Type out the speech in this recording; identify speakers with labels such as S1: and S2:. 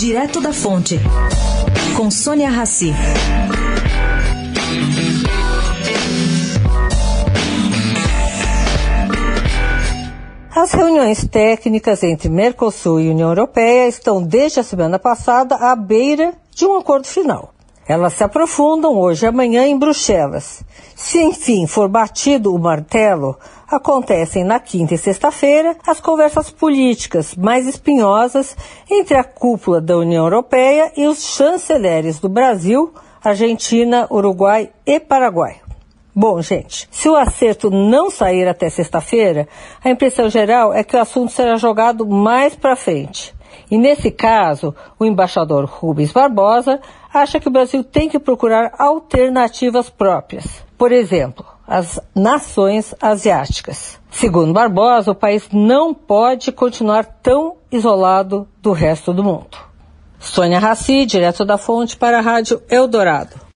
S1: Direto da Fonte, com Sônia Rassi.
S2: As reuniões técnicas entre Mercosul e União Europeia estão desde a semana passada à beira de um acordo final. Elas se aprofundam hoje e amanhã em Bruxelas. Se enfim for batido o martelo, acontecem na quinta e sexta-feira as conversas políticas mais espinhosas entre a cúpula da União Europeia e os chanceleres do Brasil, Argentina, Uruguai e Paraguai. Bom, gente, se o acerto não sair até sexta-feira, a impressão geral é que o assunto será jogado mais para frente. E nesse caso, o embaixador Rubens Barbosa acha que o Brasil tem que procurar alternativas próprias. Por exemplo, as nações asiáticas. Segundo Barbosa, o país não pode continuar tão isolado do resto do mundo. Sônia Raci, direto da fonte para a Rádio Eldorado.